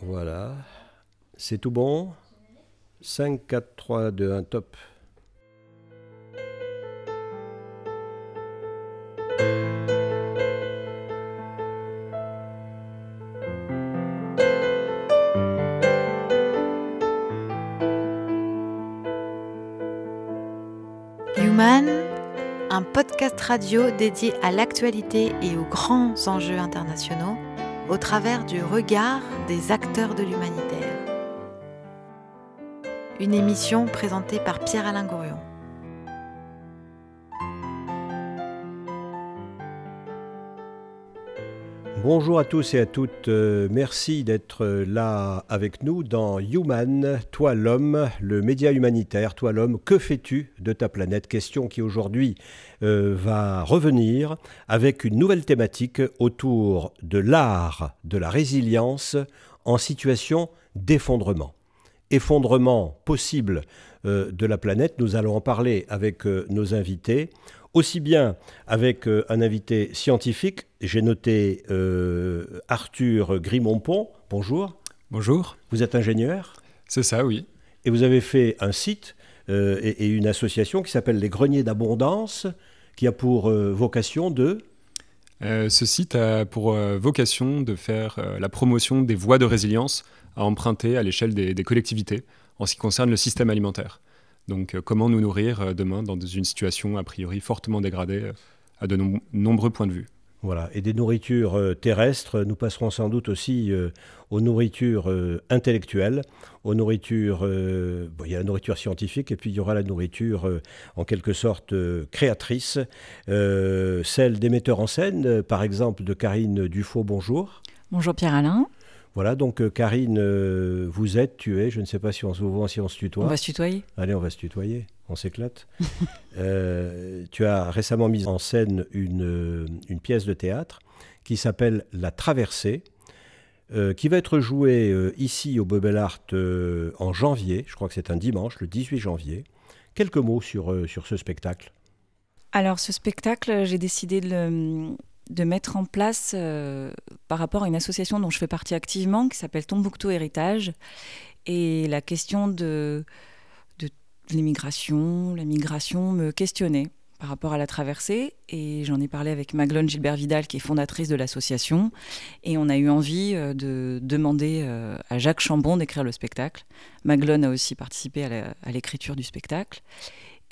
Voilà. C'est tout bon? 5, 4, 3, 2, 1, top. Human, un podcast radio dédié à l'actualité et aux grands enjeux internationaux au travers du regard des acteurs de l'humanitaire. Une émission présentée par Pierre-Alain Gourion. Bonjour à tous et à toutes, euh, merci d'être là avec nous dans Human, toi l'homme, le média humanitaire, toi l'homme, que fais-tu de ta planète? Question qui aujourd'hui euh, va revenir avec une nouvelle thématique autour de l'art de la résilience en situation d'effondrement. Effondrement possible euh, de la planète, nous allons en parler avec nos invités aussi bien avec euh, un invité scientifique. J'ai noté euh, Arthur Grimonpont. Bonjour. Bonjour. Vous êtes ingénieur C'est ça, oui. Et vous avez fait un site euh, et, une association qui s'appelle les Greniers d'Abondance, qui a pour vocation de... ce site a pour vocation de faire la promotion des voies de résilience à emprunter à l'échelle des collectivités en ce qui concerne le système alimentaire. Donc euh, comment nous nourrir euh, demain dans une situation a priori fortement dégradée euh, à de nombreux points de vue. Voilà, et des nourritures terrestres, nous passerons sans doute aussi aux nourritures intellectuelles, aux nourritures, il y a la nourriture scientifique et puis il y aura la nourriture en quelque sorte créatrice, celle des metteurs en scène, par exemple de Karine Dufaux, bonjour. Bonjour Pierre-Alain. Voilà, donc euh, Karine, euh, vous êtes, tu es, je ne sais pas si on se voit, si on se tutoie. On va se tutoyer. Allez, on va se tutoyer, on s'éclate. Euh, tu as récemment mis en scène une, une pièce de théâtre qui s'appelle La Traversée, qui va être jouée ici au Bubble Art en janvier, je crois que c'est un dimanche, le 18 janvier. Quelques mots sur, sur ce spectacle. Alors ce spectacle, j'ai décidé de le de mettre en place euh, par rapport à une association dont je fais partie activement qui s'appelle Tombouctou Héritage et la question de, de l'immigration, la migration me questionnait par rapport à la traversée et j'en ai parlé avec Maglone Gilbert Vidal qui est fondatrice de l'association et on a eu envie euh, de demander euh, à Jacques Chambon d'écrire le spectacle. Maglone a aussi participé à l'écriture du spectacle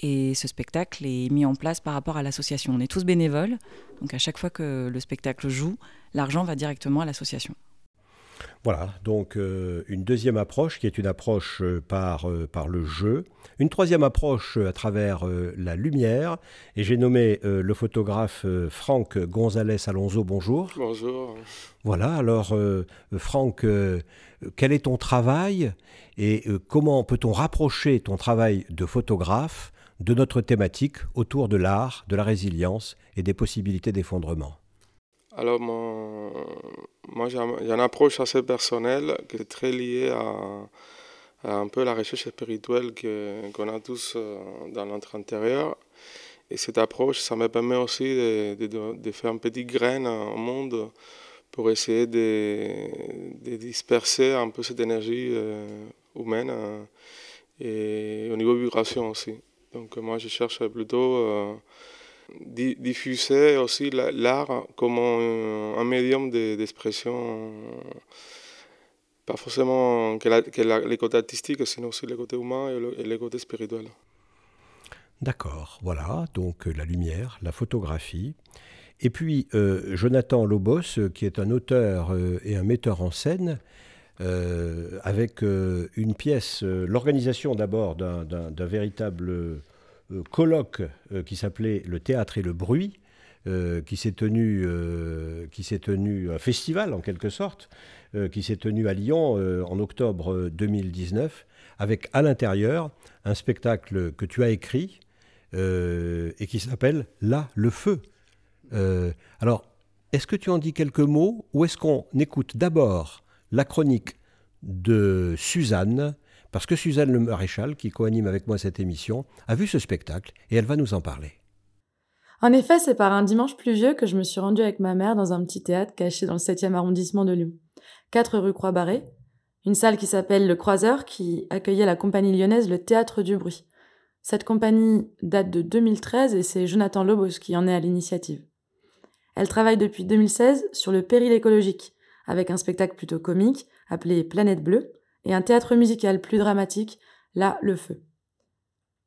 et ce spectacle est mis en place par rapport à l'association. On est tous bénévoles, donc à chaque fois que le spectacle joue, l'argent va directement à l'association. Voilà, donc euh, une deuxième approche qui est une approche euh, par, euh, par le jeu, une troisième approche à travers la lumière, et j'ai nommé le photographe Franck González Alonso, bonjour. Bonjour. Voilà, alors Franck, quel est ton travail et comment peut-on rapprocher ton travail de photographe de notre thématique autour de l'art, de la résilience et des possibilités d'effondrement Alors, moi, j'ai une approche assez personnelle qui est très liée à, un peu la recherche spirituelle qu'on a tous euh, dans notre intérieur. Et cette approche, ça me permet aussi de, faire un petit grain au monde pour essayer de, disperser un peu cette énergie euh, humaine euh, et au niveau vibration aussi. Donc moi, je cherche plutôt euh, diffuser aussi l'art comme un, médium d'expression, pas forcément que, les côtés artistiques, sinon aussi les côtés humains et, les côtés spirituels. D'accord, voilà, donc euh, la lumière, la photographie. Et puis euh, Jonathan Lobos, qui est un auteur et un metteur en scène, euh, avec euh, une pièce, euh, l'organisation d'abord d'un véritable colloque qui s'appelait Le théâtre et le bruit, qui s'est tenu, qui s'est tenu un festival en quelque sorte, qui s'est tenu à Lyon en octobre 2019, avec à l'intérieur un spectacle que tu as écrit et qui s'appelle Là, le feu. alors, est-ce que tu en dis quelques mots ou est-ce qu'on écoute d'abord la chronique de Suzanne, parce que Suzanne Le Maréchal, qui coanime avec moi cette émission, a vu ce spectacle et elle va nous en parler. En effet, c'est par un dimanche pluvieux que je me suis rendue avec ma mère dans un petit théâtre caché dans le 7e arrondissement de Lyon. 4 rue Croix-Barrée, Une salle qui s'appelle Le Croiseur, qui accueillait la compagnie lyonnaise Le Théâtre du Bruit. Cette compagnie date de 2013 et c'est Jonathan Lobos qui en est à l'initiative. Elle travaille depuis 2016 sur le péril écologique, avec un spectacle plutôt comique appelé Planète Bleue et un théâtre musical plus dramatique, Là, le feu.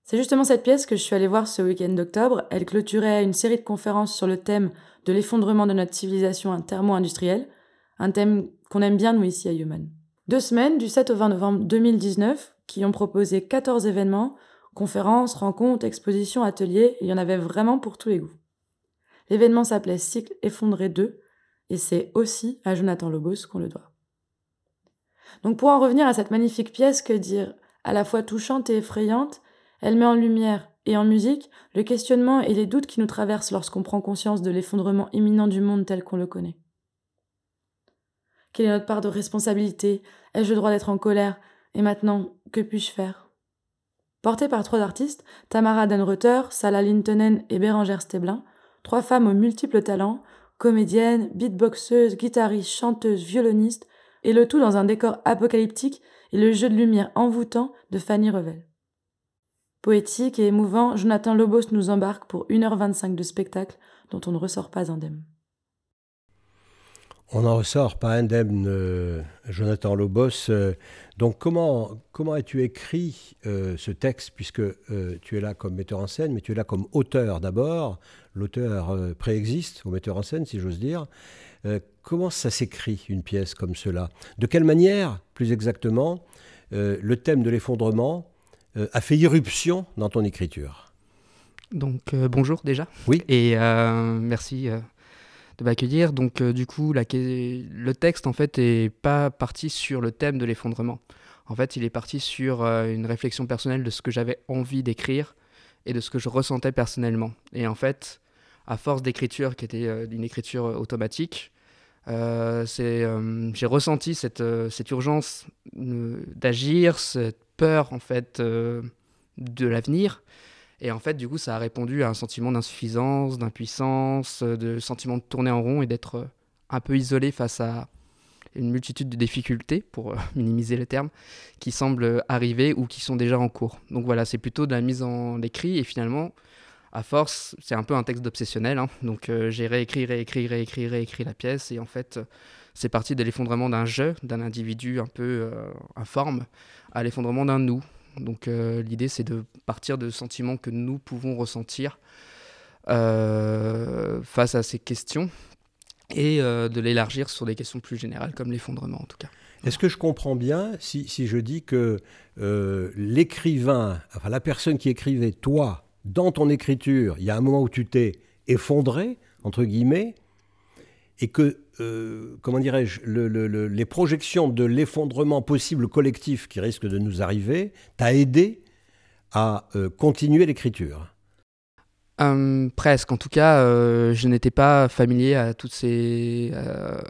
C'est justement cette pièce que je suis allée voir ce week-end d'octobre. Elle clôturait une série de conférences sur le thème de l'effondrement de notre civilisation thermo-industrielle, un thème qu'on aime bien nous ici à Human. Deux semaines, du 7 au 20 novembre 2019, qui ont proposé 14 événements, conférences, rencontres, expositions, ateliers, il y en avait vraiment pour tous les goûts. L'événement s'appelait Cycle effondré 2, et c'est aussi à Jonathan Lobos qu'on le doit. Donc pour en revenir à cette magnifique pièce, que dire À la fois touchante et effrayante, elle met en lumière et en musique le questionnement et les doutes qui nous traversent lorsqu'on prend conscience de l'effondrement imminent du monde tel qu'on le connaît. Quelle est notre part de responsabilité? Ai-je le droit d'être en colère? Et maintenant, que puis-je faire? Portée par trois artistes, Tamara Denreuther, Salah Lintonen et Bérangère Steblin, trois femmes aux multiples talents, comédiennes, beatboxeuses, guitaristes, chanteuses, violonistes, et le tout dans un décor apocalyptique et le jeu de lumière envoûtant de Fanny Revel. Poétique et émouvant, Jonathan Lobos nous embarque pour 1h25 de spectacle dont on ne ressort pas indemne. On n'en ressort pas indemne, euh, Jonathan Lobos. Euh, donc comment, comment as-tu écrit euh, ce texte, puisque tu es là comme metteur en scène, mais tu es là comme auteur d'abord. L'auteur préexiste au metteur en scène, si j'ose dire. comment ça s'écrit, une pièce comme cela? De quelle manière, plus exactement, le thème de l'effondrement a fait irruption dans ton écriture? Donc bonjour déjà. Oui. Et merci de m'accueillir. Donc euh, du coup, le texte en fait est pas parti sur le thème de l'effondrement. En fait, il est parti sur euh, une réflexion personnelle de ce que j'avais envie d'écrire et de ce que je ressentais personnellement. Et en fait, à force d'écriture, qui était euh, une écriture automatique, j'ai ressenti cette, cette urgence d'agir, cette peur en fait de l'avenir et en fait, du coup, ça a répondu à un sentiment d'insuffisance, d'impuissance, euh, de sentiment de tourner en rond et d'être euh, un peu isolé face à une multitude de difficultés, pour euh, minimiser le terme, qui semblent arriver ou qui sont déjà en cours. Donc voilà, c'est plutôt de la mise en écrit et finalement, à force, c'est un peu un texte d'obsessionnel. Hein. Donc j'ai réécrit, réécrit, réécrit, réécrit la pièce et en fait, c'est parti de l'effondrement d'un jeu, d'un individu un peu informe, à l'effondrement d'un nous, donc euh, l'idée, c'est de partir de sentiments que nous pouvons ressentir euh, face à ces questions et euh, de l'élargir sur des questions plus générales comme l'effondrement en tout cas. Est-ce que je comprends bien si, si je dis que l'écrivain, enfin la personne qui écrivait, toi, dans ton écriture, il y a un moment où tu t'es effondré, entre guillemets, et que, euh, comment dirais-je, les projections de l'effondrement possible collectif qui risque de nous arriver t'a aidé à euh, continuer l'écriture? Hum, presque. En tout cas, euh, je n'étais pas familier à toutes ces,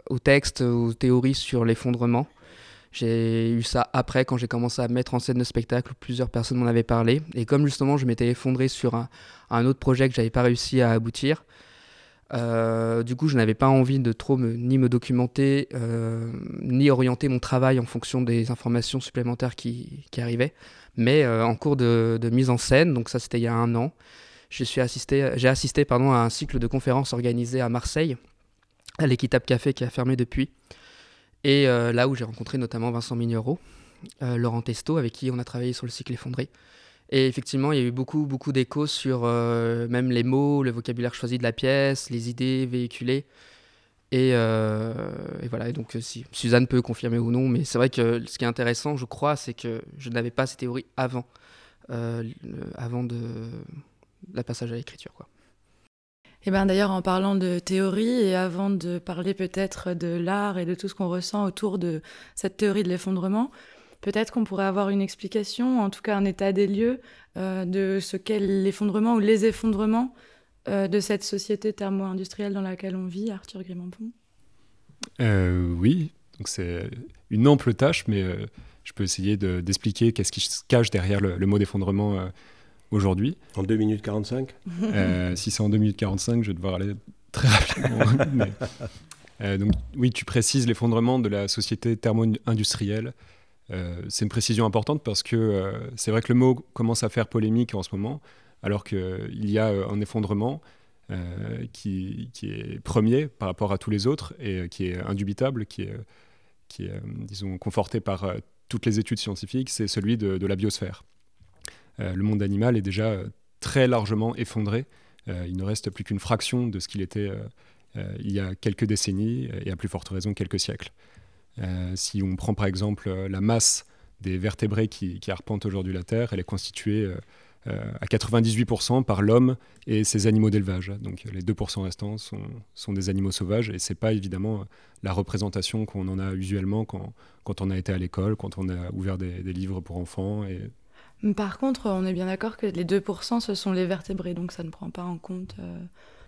aux textes, aux théories sur l'effondrement. J'ai eu ça après, quand j'ai commencé à mettre en scène le spectacle, plusieurs personnes m'en avaient parlé. Et comme justement, je m'étais effondré sur un, un autre projet que j'avais pas réussi à aboutir, euh, du coup, je n'avais pas envie de trop ni me documenter, euh, ni orienter mon travail en fonction des informations supplémentaires qui, arrivaient. Mais euh, en cours de, mise en scène, donc ça c'était il y a un an, j'ai assisté, assisté à un cycle de conférences organisé à Marseille, à l'Équitable Café qui a fermé depuis. Et là où j'ai rencontré notamment Vincent Mignereau, Laurent Testo, avec qui on a travaillé sur le cycle effondré. Et effectivement, il y a eu beaucoup, beaucoup d'échos sur euh, même les mots, le vocabulaire choisi de la pièce, les idées véhiculées. Et, euh, voilà, et donc euh, si Suzanne peut confirmer ou non, mais c'est vrai que ce qui est intéressant, je crois, c'est que je n'avais pas ces théories avant, avant la passage à l'écriture. Et ben d'ailleurs, en parlant de théorie, et avant de parler peut-être de l'art et de tout ce qu'on ressent autour de cette théorie de l'effondrement, Peut-être qu'on pourrait avoir une explication, en tout cas un état des lieux euh, de ce qu'est l'effondrement ou les effondrements euh, de cette société thermo-industrielle dans laquelle on vit, Arthur Grimampon euh, Oui, donc c'est une ample tâche, mais je peux essayer d'expliquer qu'est-ce qui se cache derrière le, mot d'effondrement aujourd'hui. En 2 minutes 45 Si c'est en 2 minutes 45, je vais devoir aller très rapidement. donc oui, tu précises l'effondrement de la société thermo-industrielle. C'est une précision importante parce que c'est vrai que le mot commence à faire polémique en ce moment, alors qu'il y a un effondrement qui, est premier par rapport à tous les autres et qui est indubitable, qui est, disons, conforté par toutes les études scientifiques, c'est celui de, la biosphère. le monde animal est déjà très largement effondré. il ne reste plus qu'une fraction de ce qu'il était euh, il y a quelques décennies et à plus forte raison quelques siècles. Euh, si on prend par exemple euh, la masse des vertébrés qui, arpentent aujourd'hui la Terre, elle est constituée à 98% par l'homme et ses animaux d'élevage. Donc les 2% restants sont, des animaux sauvages et ce n'est pas évidemment la représentation qu'on en a usuellement quand, on a été à l'école, quand on a ouvert des, livres pour enfants. Par contre, on est bien d'accord que les 2% ce sont les vertébrés, donc ça ne prend pas en compte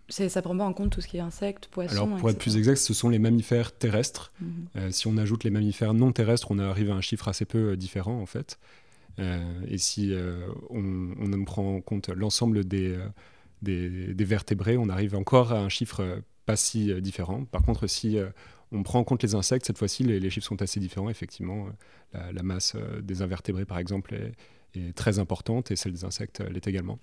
ça prend pas en compte tout ce qui est insectes, poissons. Alors pour être plus exact, ce sont les mammifères terrestres. Mhm. Euh, si on ajoute les mammifères non terrestres, on arrive à un chiffre assez peu euh, différent en fait. Euh, et si on, on, prend en compte l'ensemble des, des, vertébrés, on arrive encore à un chiffre pas si différent. Par contre, si on prend en compte les insectes, cette fois-ci, les, chiffres sont assez différents. Effectivement, la, masse des invertébrés, par exemple, est, est, très importante et celle des insectes l'est également.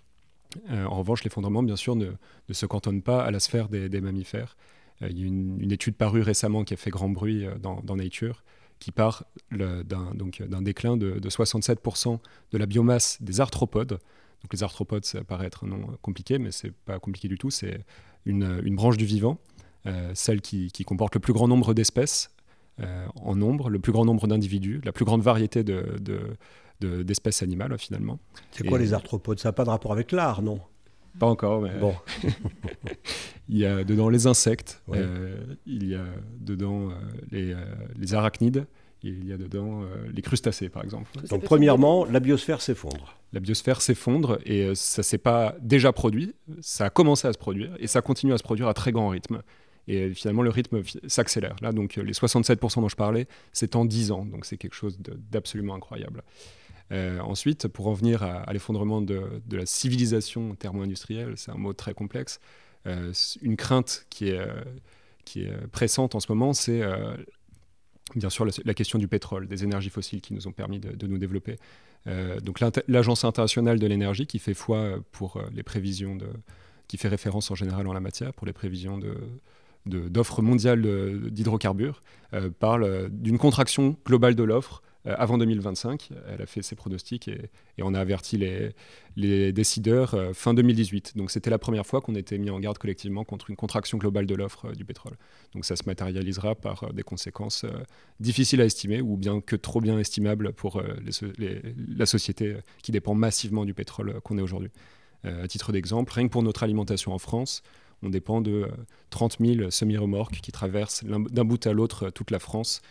Euh, en revanche, l'effondrement, bien sûr, ne, se cantonne pas à la sphère des, mammifères. Euh, il y a une, étude parue récemment qui a fait grand bruit euh, dans, Nature, qui part d'un déclin de, 67% de la biomasse des arthropodes. Donc les arthropodes, ça paraît être un nom compliqué, mais c'est pas compliqué du tout. C'est une, branche du vivant, celle qui, comporte le plus grand nombre d'espèces en nombre, le plus grand nombre d'individus, la plus grande variété de, d'espèces animales finalement. C'est quoi les arthropodes? Ça n'a pas de rapport avec l'art, non? Pas encore, mais bon. il y a dedans les insectes, euh, il y a dedans euh, les, euh, les, arachnides, il y a dedans les crustacés par exemple. Donc premièrement, la biosphère s'effondre. La biosphère s'effondre et ça s'est pas déjà produit, ça a commencé à se produire et ça continue à se produire à très grand rythme. Et finalement, le rythme s'accélère. Là, donc les 67% dont je parlais, c'est en 10 ans. Donc c'est quelque chose d'absolument incroyable. Euh, ensuite, pour en venir à, l'effondrement de, la civilisation thermo-industrielle, c'est un mot très complexe. Euh, une crainte qui est, euh, qui pressante en ce moment, c'est bien sûr la, question du pétrole, des énergies fossiles qui nous ont permis de, nous développer. donc l'Agence internationale de l'énergie qui fait foi pour les prévisions qui fait référence en général en la matière pour les prévisions d'offres mondiales d'hydrocarbures, parle d'une contraction globale de l'offre euh, avant 2025. Elle a fait ses pronostics et, on a averti les, décideurs euh, fin 2018. Donc c'était la première fois qu'on était mis en garde collectivement contre une contraction globale de l'offre euh, du pétrole. Donc ça se matérialisera par des conséquences difficiles à estimer ou bien que trop bien estimables pour la société qui dépend massivement du pétrole qu'on est aujourd'hui. à titre d'exemple, rien que pour notre alimentation en France, on dépend de 30 000 semi-remorques qui traversent d'un bout à l'autre toute la France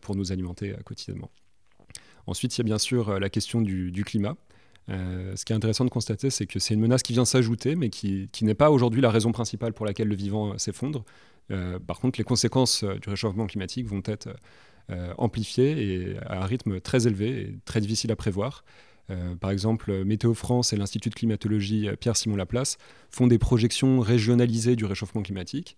pour nous alimenter quotidiennement. Ensuite, il y a bien sûr euh, la question du, climat. Euh, ce qui est intéressant de constater, c'est que c'est une menace qui vient s'ajouter, mais qui, n'est pas aujourd'hui la raison principale pour laquelle le vivant euh, s'effondre. par contre, les conséquences du réchauffement climatique vont être amplifiées et à un rythme très élevé et très difficile à prévoir. par exemple, Météo France et l'Institut de climatologie Pierre-Simon Laplace font des projections régionalisées du réchauffement climatique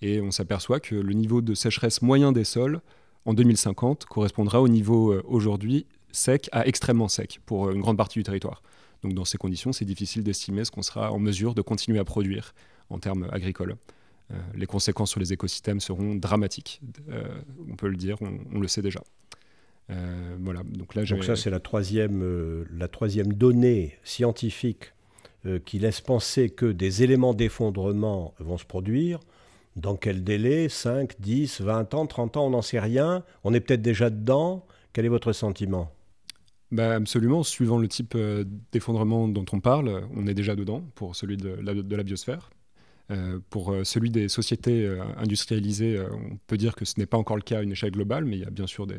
et on s'aperçoit que le niveau de sécheresse moyen des sols en 2050 correspondra au niveau euh, aujourd'hui sec à extrêmement sec pour euh, une grande partie du territoire. Donc dans ces conditions, c'est difficile d'estimer ce qu'on sera en mesure de continuer à produire en termes agricoles. Euh, les conséquences sur les écosystèmes seront dramatiques. on peut le dire, on, le sait déjà. voilà. Donc, là, Donc ça, c'est la troisième, la troisième donnée scientifique qui laisse penser que des éléments d'effondrement vont se produire. Dans quel délai? 5, 10, 20 ans, 30 ans On n'en sait rien. On est peut-être déjà dedans. Quel est votre sentiment? Bah, Absolument. Suivant le type euh, d'effondrement dont on parle, on est déjà dedans pour celui de la, biosphère. Euh, pour euh, celui des sociétés industrialisées, on peut dire que ce n'est pas encore le cas à une échelle globale, mais il y a bien sûr des,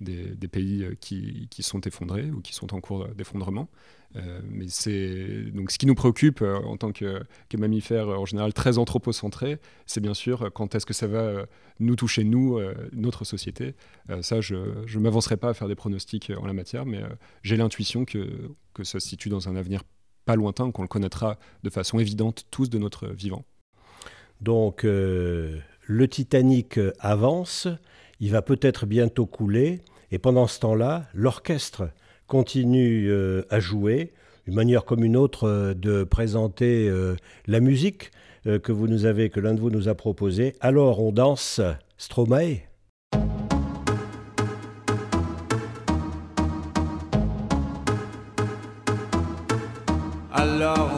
des, pays euh, qui, qui, sont effondrés ou qui sont en cours d'effondrement. Euh, mais c'est donc ce qui nous préoccupe euh, en tant que, que mammifères en général très anthropocentrés, c'est bien sûr quand est-ce que ça va nous toucher nous, notre société. ça, je ne m'avancerai pas à faire des pronostics en la matière, mais j'ai l'intuition que, que ça se situe dans un avenir pas lointain, qu'on le connaîtra de façon évidente tous de notre vivant. Donc le Titanic avance, il va peut-être bientôt couler, et pendant ce temps-là, l'orchestre continue euh, à jouer, une manière comme une autre euh, de présenter euh, la musique que vous nous avez, que l'un de vous nous a proposée. Alors on danse Stromae. Alors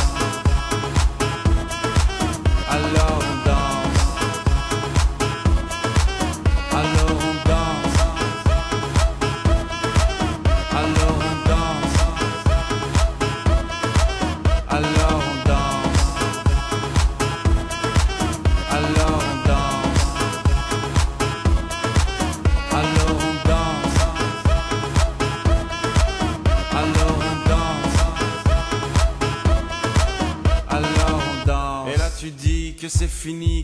Love.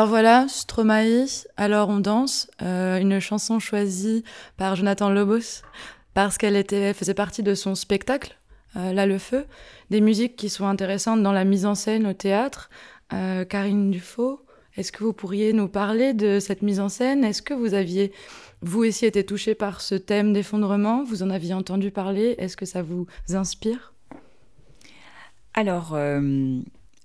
Alors voilà, Stromae, Alors on danse, euh, une chanson choisie par Jonathan Lobos parce qu'elle faisait partie de son spectacle, euh, Là le feu, des musiques qui sont intéressantes dans la mise en scène au théâtre. Euh, Karine Dufaux, est-ce que vous pourriez nous parler de cette mise en scène? Est-ce que vous aviez, vous aussi, été touché par ce thème d'effondrement? Vous en aviez entendu parler? Est-ce que ça vous inspire? Alors,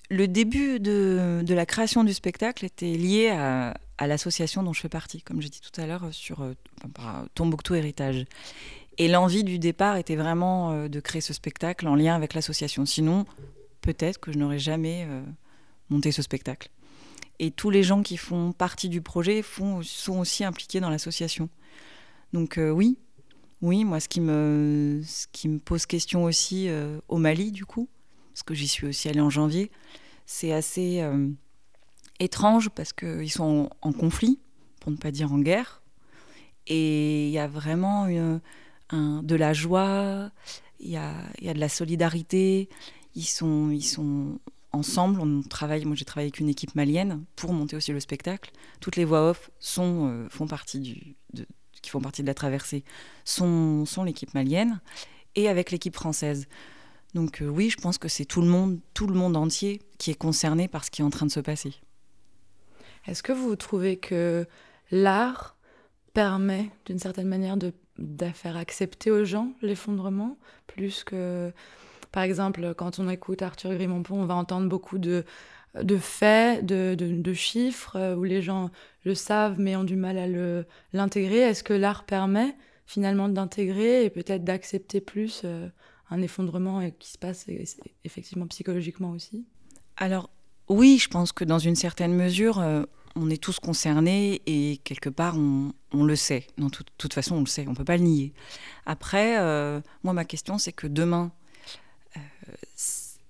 le début de, la création du spectacle était lié à, l'association dont je fais partie, comme j'ai dit tout à l'heure, sur euh, par Tombouctou Héritage. Et l'envie du départ était vraiment euh, de créer ce spectacle en lien avec l'association. Sinon, peut-être que je n'aurais jamais euh, monté ce spectacle. Et tous les gens qui font partie du projet font, sont aussi impliqués dans l'association. Donc euh, oui, oui, moi ce qui me, pose question aussi euh, au Mali du coup, parce que j'y suis aussi allée en janvier, c'est assez euh, étrange parce qu'ils sont en, conflit, pour ne pas dire en guerre, et il y a vraiment de la joie, il y a, de la solidarité, ils sont, ensemble, on travaille. Moi, j'ai travaillé avec une équipe malienne pour monter aussi le spectacle. Toutes les voix off sont, font partie de, qui font partie de la traversée sont l'équipe malienne et avec l'équipe française. Donc oui, je pense que c'est tout le monde, tout le monde entier qui est concerné par ce qui est en train de se passer. Est-ce que vous trouvez que l'art permet d'une certaine manière de, faire accepter aux gens l'effondrement plus que par exemple quand on écoute Arthur Grimampon on va entendre beaucoup de, faits, de, de, chiffres euh, où les gens le savent mais ont du mal à l'intégrer. Est-ce que l'art permet finalement d'intégrer et peut-être d'accepter plus euh, un effondrement qui se passe effectivement psychologiquement aussi Alors oui, je pense que dans une certaine mesure, euh, on est tous concernés et quelque part, on, le sait. De toute façon, on le sait, on ne peut pas le nier. Après, euh, moi, ma question, c'est que demain, euh,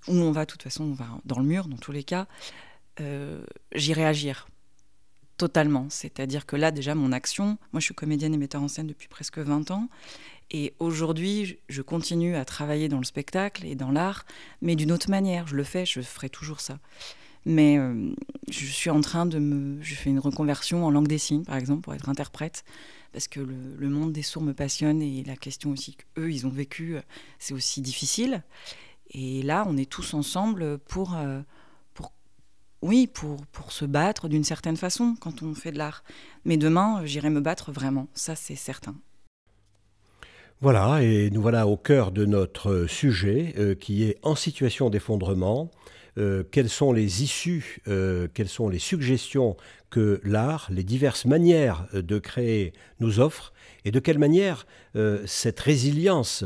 où on va, de toute façon, on va dans le mur, dans tous les cas, euh, j'irai agir totalement. C'est-à-dire que là, déjà, mon action, moi, je suis comédienne et metteur en scène depuis presque 20 ans. Et aujourd'hui, je continue à travailler dans le spectacle et dans l'art, mais d'une autre manière. Je le fais, je ferai toujours ça. Mais euh, je suis en train de me. Je fais une reconversion en langue des signes, par exemple, pour être interprète, parce que le, monde des sourds me passionne et la question aussi qu'eux, ils ont vécu, c'est aussi difficile. Et là, on est tous ensemble pour. Euh, oui, pour, pour se battre d'une certaine façon quand on fait de l'art. Mais demain, j'irai me battre vraiment, ça c'est certain. Voilà, et nous voilà au cœur de notre sujet euh, qui est en situation d'effondrement. Euh, quelles sont les issues, euh, quelles sont les suggestions que l'art, les diverses manières de créer nous offrent, et de quelle manière euh, cette résilience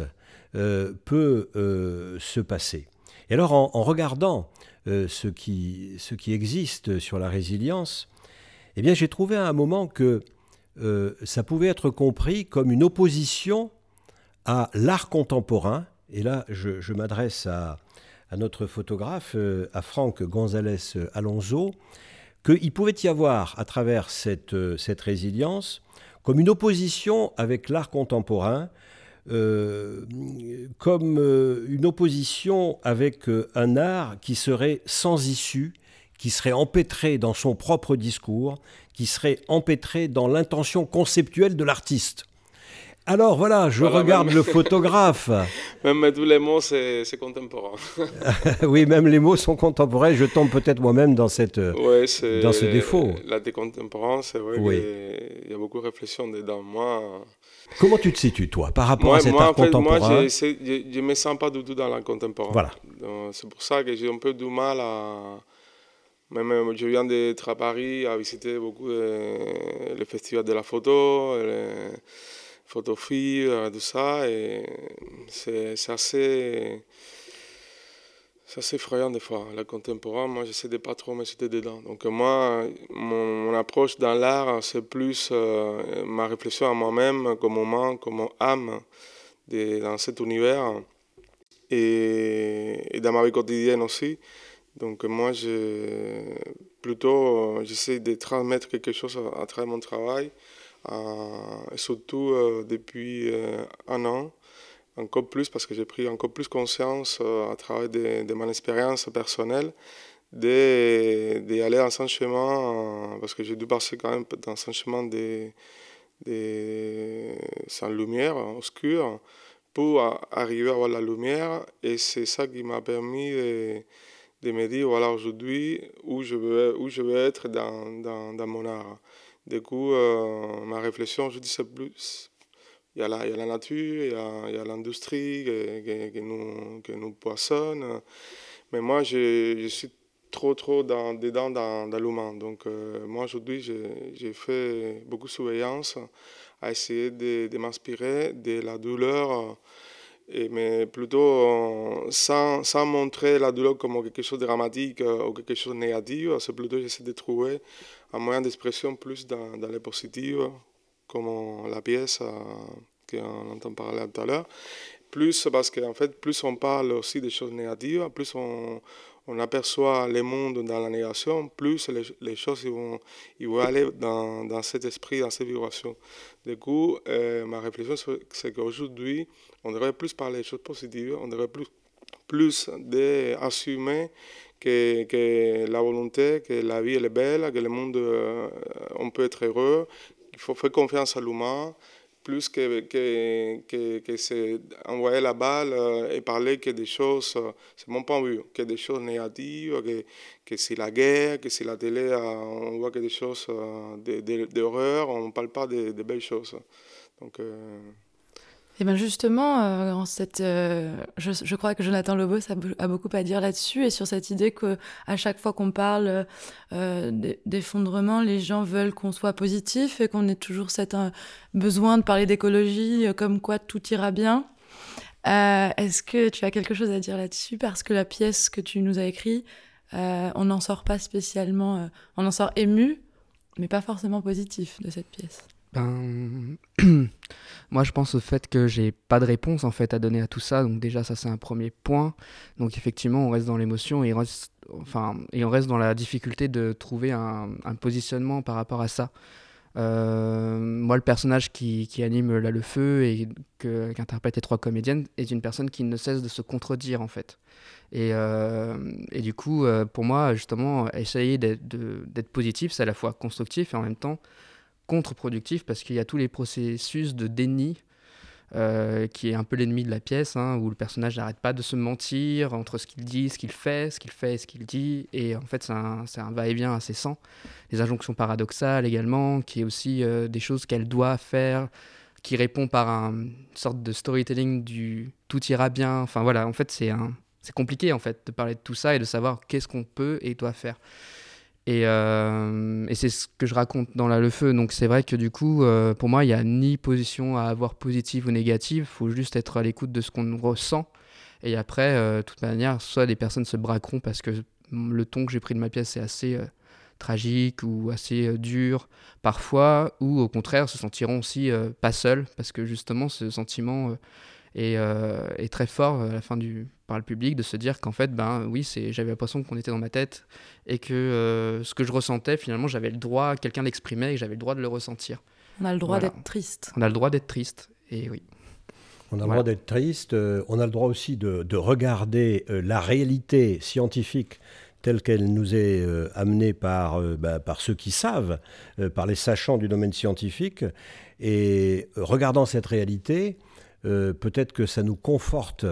peut se passer? Et alors en, regardant ce, qui, ce qui existe sur la résilience, eh bien j'ai trouvé à un moment que ça pouvait être compris comme une opposition à l'art contemporain, et là je m'adresse à, notre photographe, euh, à Franck González Alonso, qu'il pouvait y avoir à travers cette, euh, cette résilience comme une opposition avec l'art contemporain, euh, comme une opposition avec un art qui serait sans issue, qui serait empêtré dans son propre discours, qui serait empêtré dans l'intention conceptuelle de l'artiste. Alors voilà, je regarde le photographe. même tous les mots, c'est contemporain. oui, même les mots sont contemporains. Je tombe peut-être moi-même dans, cette, dans ce défaut. La décontemporain, c'est vrai oui. qu'il y a beaucoup de réflexions dedans. Moi, Comment tu te situes, toi, par rapport à cet art contemporain Moi, je ne me sens pas du tout dans l'art contemporain. Voilà. C'est pour ça que j'ai un peu du mal à... Même je viens d'être à Paris, à visiter beaucoup les festivals de la photo photographie, euh, tout ça. Et c'est assez. C'est assez effrayant des fois. La contemporain, moi, j'essaie de pas trop jeter dedans. Donc, moi, mon, approche dans l'art, c'est plus euh, ma réflexion à moi-même, comme moment, comme âme dans cet univers et, dans ma vie quotidienne aussi. Donc, moi, je, plutôt, j'essaie de transmettre quelque chose à travers mon travail. Euh, surtout euh, depuis euh, un an, encore plus parce que j'ai pris encore plus conscience à travers de, de, mon expérience personnelle d'aller dans un chemin, parce que j'ai dû passer quand même dans un chemin de, de, sans lumière, obscur, pour arriver à voir la lumière. Et c'est ça qui m'a permis de, de, me dire, voilà, aujourd'hui, où, je veux, où je veux être dans, dans, dans mon art. Du coup, euh, ma réflexion, je dis, c'est plus. Il y, a la, il y a la nature, il y a, l'industrie qui, nous, nous poissonne. Mais moi, je, je suis trop, trop dans, dedans dans, dans l'humain. Donc, euh, moi, aujourd'hui, j'ai fait beaucoup de surveillance à essayer de, de m'inspirer de la douleur, et, mais plutôt sans, sans, montrer la douleur comme quelque chose de dramatique euh, ou quelque chose de négatif. C'est plutôt j'essaie de trouver un moyen d'expression plus dans, les positives, comme la pièce euh, qu'on entend parler tout à l'heure. Plus parce qu'en fait, plus on parle aussi des choses négatives, plus on, aperçoit le monde dans la négation, plus les, choses vont, aller dans, cet esprit, dans cette vibration. Du coup, euh, ma réflexion, c'est qu'aujourd'hui, on devrait plus parler des choses positives, on devrait plus plus que, la volonté, que la vie est belle, que le monde, on peut être heureux, il faut faire confiance à l'humain, plus que, que, que, que envoyer la balle euh, et parler que des choses, euh, c'est mon point de vue, que des choses négatives, que, que c'est la guerre, que c'est la télé, euh, on voit que des choses d'horreur, on ne parle pas de, de, belles choses. Donc, et bien justement, euh, cette, euh, je, crois que Jonathan Lobos a, a beaucoup à dire là-dessus et sur cette idée que à chaque fois qu'on parle euh, d'effondrement, les gens veulent qu'on soit positif et qu'on ait toujours cet besoin de parler d'écologie, comme quoi tout ira bien. Est-ce que tu as quelque chose à dire là-dessus? Parce que la pièce que tu nous as écrite, on n'en sort pas spécialement, on en sort ému, mais pas forcément positif de cette pièce. Ben, moi je pense au fait que j'ai pas de réponse en fait à donner à tout ça, donc déjà ça c'est un premier point. Donc effectivement on reste dans l'émotion et, enfin, et on reste dans la difficulté de trouver un, positionnement par rapport à ça. Euh, moi le personnage qui, qui, anime là le feu et qu'interprète les trois comédiennes est une personne qui ne cesse de se contredire en fait. Et, euh, et du coup euh, pour moi justement essayer d'être positif c'est à la fois constructif et en même temps contre-productif parce qu'il y a tous les processus de déni euh, qui est un peu l'ennemi de la pièce, hein, où le personnage n'arrête pas de se mentir entre ce qu'il dit, ce qu'il fait, ce qu'il fait et ce qu'il dit. Et en fait, c'est un, un va-et-vient sans. Les injonctions paradoxales également, qui est aussi euh, des choses qu'elle doit faire, qui répond par un, une sorte de storytelling du tout ira bien. Enfin voilà, en fait, c'est compliqué en fait de parler de tout ça et de savoir qu'est-ce qu'on peut et doit faire. Euh, et, c'est ce que je raconte dans La Le Feu. Donc c'est vrai que du coup, euh, pour moi, il n'y a ni position à avoir positive ou négative. Il faut juste être à l'écoute de ce qu'on ressent. Et après, euh, de toute manière, soit des personnes se braqueront parce que le ton que j'ai pris de ma pièce est assez tragique ou assez dur parfois, ou au contraire se sentiront aussi pas seuls parce que justement ce sentiment est, est, très fort à la fin du, par le public de se dire qu'en fait, ben oui, c'est, j'avais l'impression qu'on était dans ma tête et que euh, ce que je ressentais, finalement, j'avais le droit, quelqu'un l'exprimait et j'avais le droit de le ressentir. On a le droit d'être triste. On a le droit d'être triste, et oui. On a le droit d'être triste, euh, on a le droit aussi de, de regarder euh, la réalité scientifique telle qu'elle nous est amenée par, bah, par ceux qui savent, par les sachants du domaine scientifique. Et regardant cette réalité, peut-être que ça nous conforte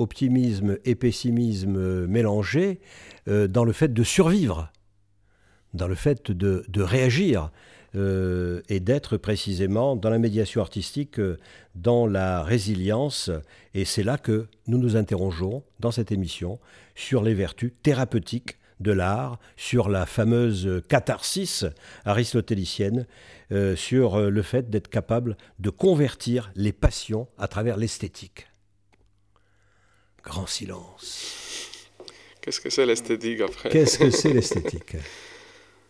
optimisme et pessimisme mélangés euh, dans le fait de survivre, dans le fait de, réagir euh, et d'être précisément dans la médiation artistique, euh, dans la résilience. Et c'est là que nous nous interrogeons dans cette émission sur les vertus thérapeutiques de l'art, sur la fameuse catharsis aristotélicienne, sur le fait d'être capable de convertir les passions à travers l'esthétique. Grand silence. Qu'est-ce que c'est l'esthétique après Qu'est-ce que c'est l'esthétique?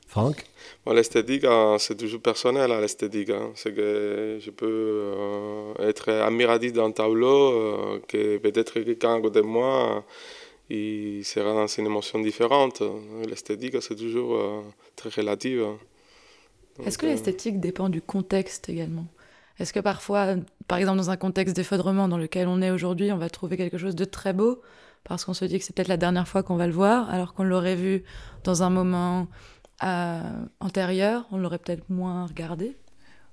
Franck? L'esthétique, hein, c'est toujours personnel, hein, l'esthétique. Hein. C'est que je peux euh, être admiratif d'un tableau, euh, que peut-être quelqu'un à côté de moi, il sera dans une émotion différente. L'esthétique, c'est toujours euh, très relative. Est-ce que l'esthétique dépend du contexte également? Est-ce que parfois, par exemple dans un contexte d'effondrement dans lequel on est aujourd'hui, on va trouver quelque chose de très beau parce qu'on se dit que c'est peut-être la dernière fois qu'on va le voir, alors qu'on l'aurait vu dans un moment euh, antérieur, on l'aurait peut-être moins regardé?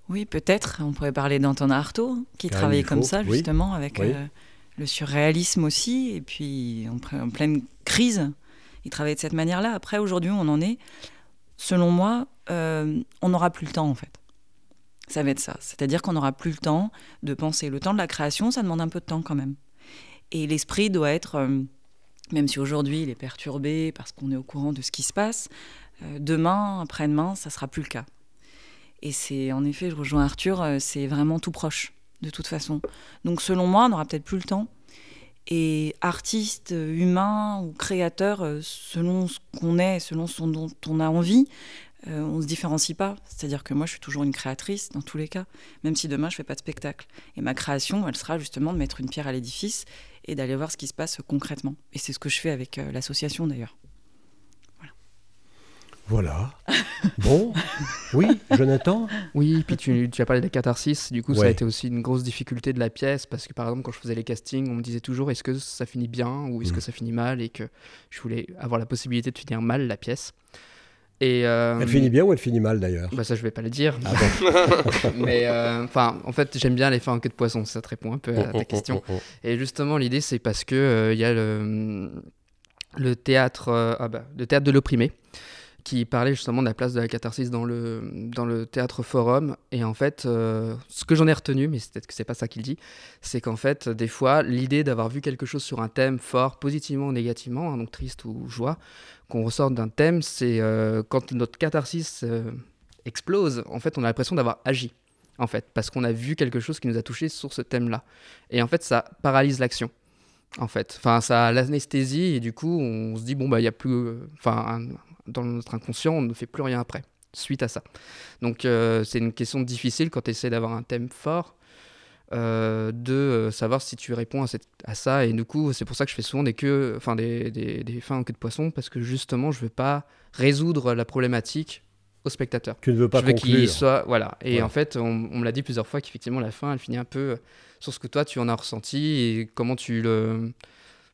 Oui, peut-être. On pourrait parler d'Antonin Artaud, hein, qui travaillait comme ça, justement, avec euh, le surréalisme aussi, et puis en, pleine crise, il travaillait de cette manière-là. Après, aujourd'hui, on en est, selon moi, euh, on n'aura plus le temps, en fait ça va être ça. C'est-à-dire qu'on n'aura plus le temps de penser. Le temps de la création, ça demande un peu de temps quand même. Et l'esprit doit être, euh, même si aujourd'hui il est perturbé parce qu'on est au courant de ce qui se passe, euh, demain, après-demain, ça sera plus le cas. Et c'est, en effet, je rejoins Arthur, c'est vraiment tout proche, de toute façon. Donc selon moi, on n'aura peut-être plus le temps. Et artiste, humain ou créateur, selon ce qu'on est, selon ce dont on a envie, euh, on ne se différencie pas. C'est-à-dire que moi, je suis toujours une créatrice dans tous les cas, même si demain, je ne fais pas de spectacle. Et ma création, elle sera justement de mettre une pierre à l'édifice et d'aller voir ce qui se passe concrètement. Et c'est ce que je fais avec euh, l'association d'ailleurs. Voilà. Bon, oui, Jonathan Oui, puis tu, tu as parlé de la catharsis, du coup ça a été aussi une grosse difficulté de la pièce, parce que par exemple quand je faisais les castings, on me disait toujours est-ce que ça finit bien ou est-ce que ça finit mal, et que je voulais avoir la possibilité de finir mal la pièce. Et, euh, Elle finit bien ou elle finit mal d'ailleurs? Bah ça je vais pas le dire. Ah bon Mais euh, enfin, en fait, j'aime bien les fins en queue de poisson, ça te répond un peu à ta question. Oh, oh, Et justement, l'idée, c'est parce que euh, y a le, le théâtre, ah bah, le théâtre de l'opprimé, qui parlait justement de la place de la catharsis dans le, dans le théâtre forum. Et en fait, euh, ce que j'en ai retenu, mais c'est peut-être que c'est pas ça qu'il dit, c'est qu'en fait, des fois, l'idée d'avoir vu quelque chose sur un thème fort, positivement ou négativement, hein, donc triste ou joie, qu'on ressorte d'un thème, c'est euh, quand notre catharsis euh, explose, en fait, on a l'impression d'avoir agi. En fait, parce qu'on a vu quelque chose qui nous a touché sur ce thème-là. Et en fait, ça paralyse l'action. En fait, enfin, ça l'anesthésie et du coup, on se dit bon bah il y a plus, euh, enfin, un- dans notre inconscient, on ne fait plus rien après suite à ça. Donc euh, c'est une question difficile quand tu essaies d'avoir un thème fort. euh, de euh, savoir si tu réponds à, cette- à ça et du coup c'est pour ça que je fais souvent des queues enfin des, des, des fins en queue de poisson parce que justement je veux pas résoudre la problématique au spectateur Tu ne veux pas je veux qu'il soit voilà et en fait on, on me l'a dit plusieurs fois qu'effectivement la fin elle finit un peu sur ce que toi tu en as ressenti et comment tu le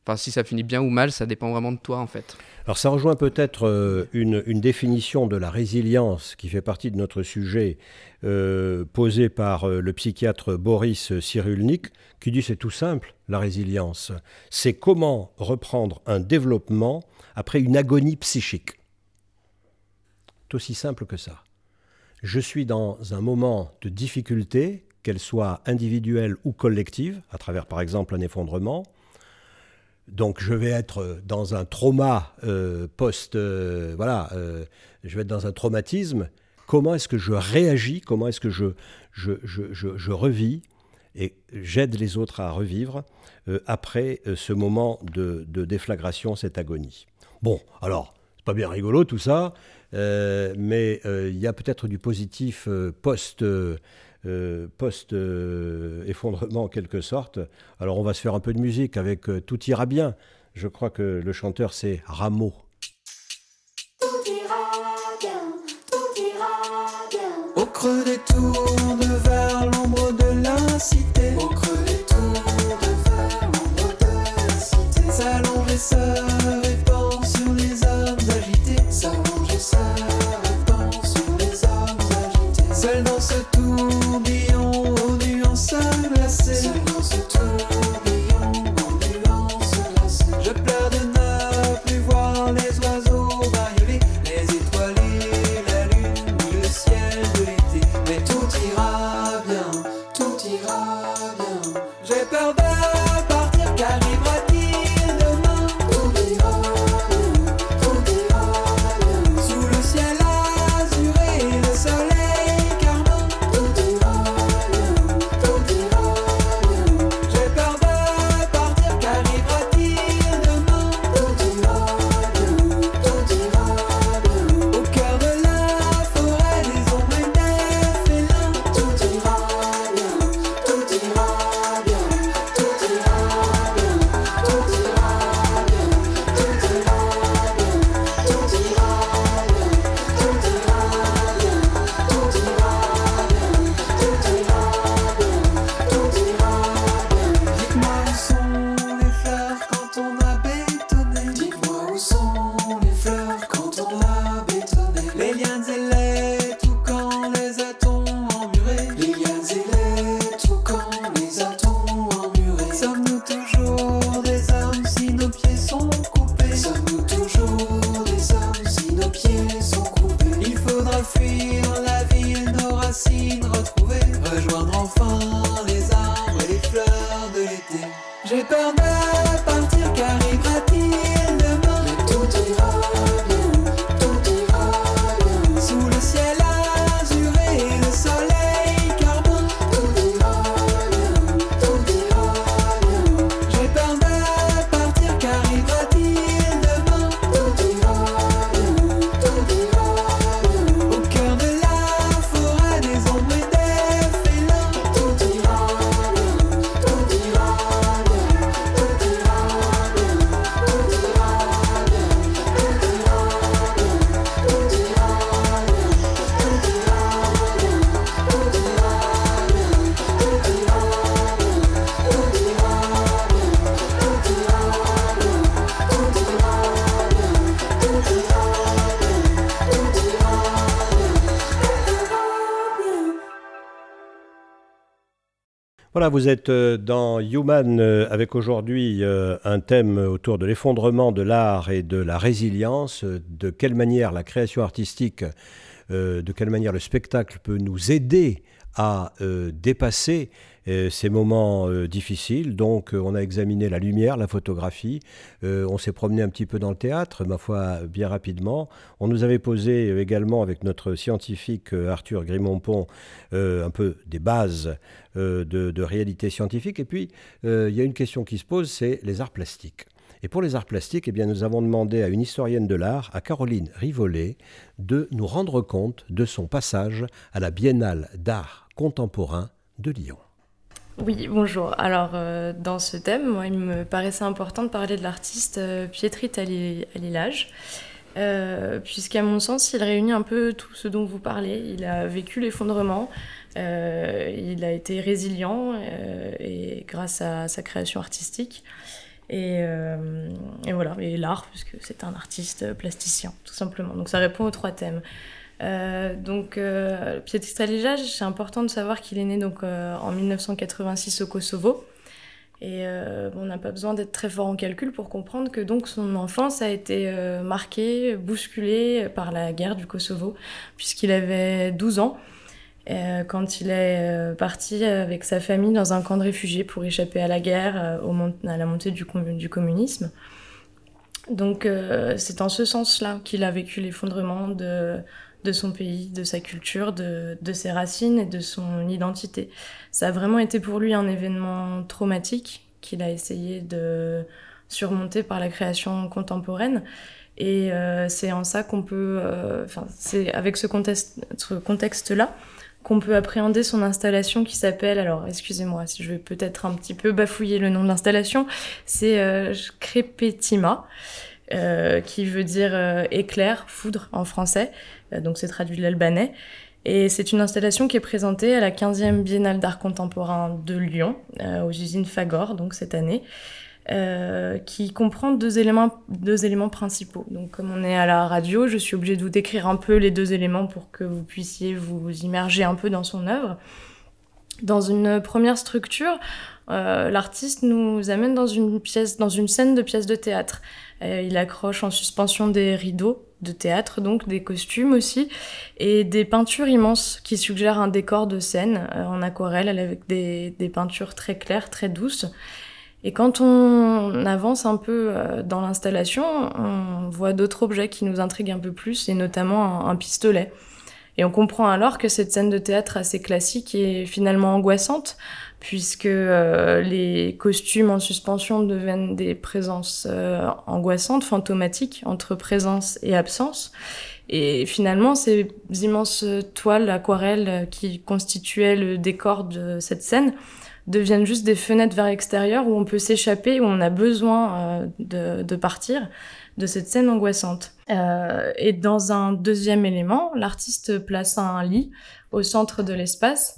enfin si ça finit bien ou mal ça dépend vraiment de toi en fait Alors ça rejoint peut-être euh, une, définition de la résilience qui fait partie de notre sujet euh, posée par euh, le psychiatre Boris Cyrulnik qui dit c'est tout simple, la résilience. C'est comment reprendre un développement après une agonie psychique. C'est aussi simple que ça. Je suis dans un moment de difficulté, qu'elle soit individuelle ou collective, à travers par exemple un effondrement. Donc je vais être dans un trauma euh, post, euh, voilà, euh, je vais être dans un traumatisme. Comment est-ce que je réagis? Comment est-ce que je, je, je, je, je revis? Et j'aide les autres à revivre euh, après euh, ce moment de, de déflagration, cette agonie. Bon, alors, c'est pas bien rigolo tout ça, euh, mais euh, il y a peut-être du positif euh, post, euh, euh, post euh, effondrement en quelque sorte. Alors on va se faire un peu de musique avec euh, Tout ira bien. Je crois que le chanteur c'est Rameau. Au creux des tours Vous êtes euh, dans Human euh, avec aujourd'hui euh, un thème autour de l'effondrement de l'art et de la résilience, de quelle manière la création artistique, de quelle manière le spectacle peut nous aider à dépasser ces moments euh, difficiles. Donc euh, on a examiné la lumière, la photographie, euh, on s'est promené un petit peu dans le théâtre, ma foi, bien rapidement. On nous avait posé également avec notre scientifique Arthur Grimont-Pont un peu des bases de, réalité scientifique. Et puis il y a une question qui se pose, c'est les arts plastiques. Et pour les arts plastiques, eh bien, nous avons demandé à une historienne de l'art, à Caroline Rivollet, de nous rendre compte de son passage à la Biennale d'art contemporain de Lyon. Oui, bonjour. Alors, euh, dans ce thème, moi, il me paraissait important de parler de l'artiste euh, Pietri Talilage, euh, puisqu'à mon sens, il réunit un peu tout ce dont vous parlez. Il a vécu l'effondrement, il a été résilient et grâce à sa création artistique. Et, et voilà, et l'art, puisque c'est un artiste plasticien, tout simplement. Donc ça répond aux trois thèmes. Euh, donc, euh, c'est important de savoir qu'il est né donc, euh, en 1986 au Kosovo. Et euh, on n'a pas besoin d'être très fort en calcul pour comprendre que donc son enfance a été marquée, bousculée par la guerre du Kosovo, puisqu'il avait 12 ans quand il est parti avec sa famille dans un camp de réfugiés pour échapper à la guerre, à la montée du communisme. Donc c'est en ce sens-là qu'il a vécu l'effondrement de, de son pays, de sa culture, de, ses racines et de son identité. Ça a vraiment été pour lui un événement traumatique qu'il a essayé de surmonter par la création contemporaine. Et euh, c'est en ça qu'on peut, euh, enfin, c'est avec ce contexte-là qu'on peut appréhender son installation qui s'appelle, alors excusez-moi si je vais peut-être un petit peu bafouiller le nom de l'installation, c'est euh. Euh, qui veut dire euh, éclair, foudre en français. Euh, donc c'est traduit de l'albanais. Et c'est une installation qui est présentée à la 15e Biennale d'art contemporain de Lyon, aux usines Fagor, donc cette année, qui comprend deux éléments, deux éléments principaux. Donc comme on est à la radio, je suis obligée de vous décrire un peu les deux éléments pour que vous puissiez vous immerger un peu dans son œuvre. Dans une première structure, l'artiste nous amène dans une pièce, dans une scène de pièce de théâtre. Euh, il accroche en suspension des rideaux de théâtre, donc des costumes aussi, et des peintures immenses qui suggèrent un décor de scène euh, en aquarelle avec des, peintures très claires, très douces. Et quand on avance un peu euh, dans l'installation, on voit d'autres objets qui nous intriguent un peu plus, et notamment un pistolet. Et on comprend alors que cette scène de théâtre assez classique est finalement angoissante, puisque euh, les costumes en suspension deviennent des présences euh, angoissantes, fantomatiques, entre présence et absence. Et finalement, ces immenses toiles aquarelles qui constituaient le décor de cette scène deviennent juste des fenêtres vers l'extérieur où on peut s'échapper, où on a besoin euh, de, partir de cette scène angoissante. Euh, et dans un deuxième élément, l'artiste place un lit au centre de l'espace.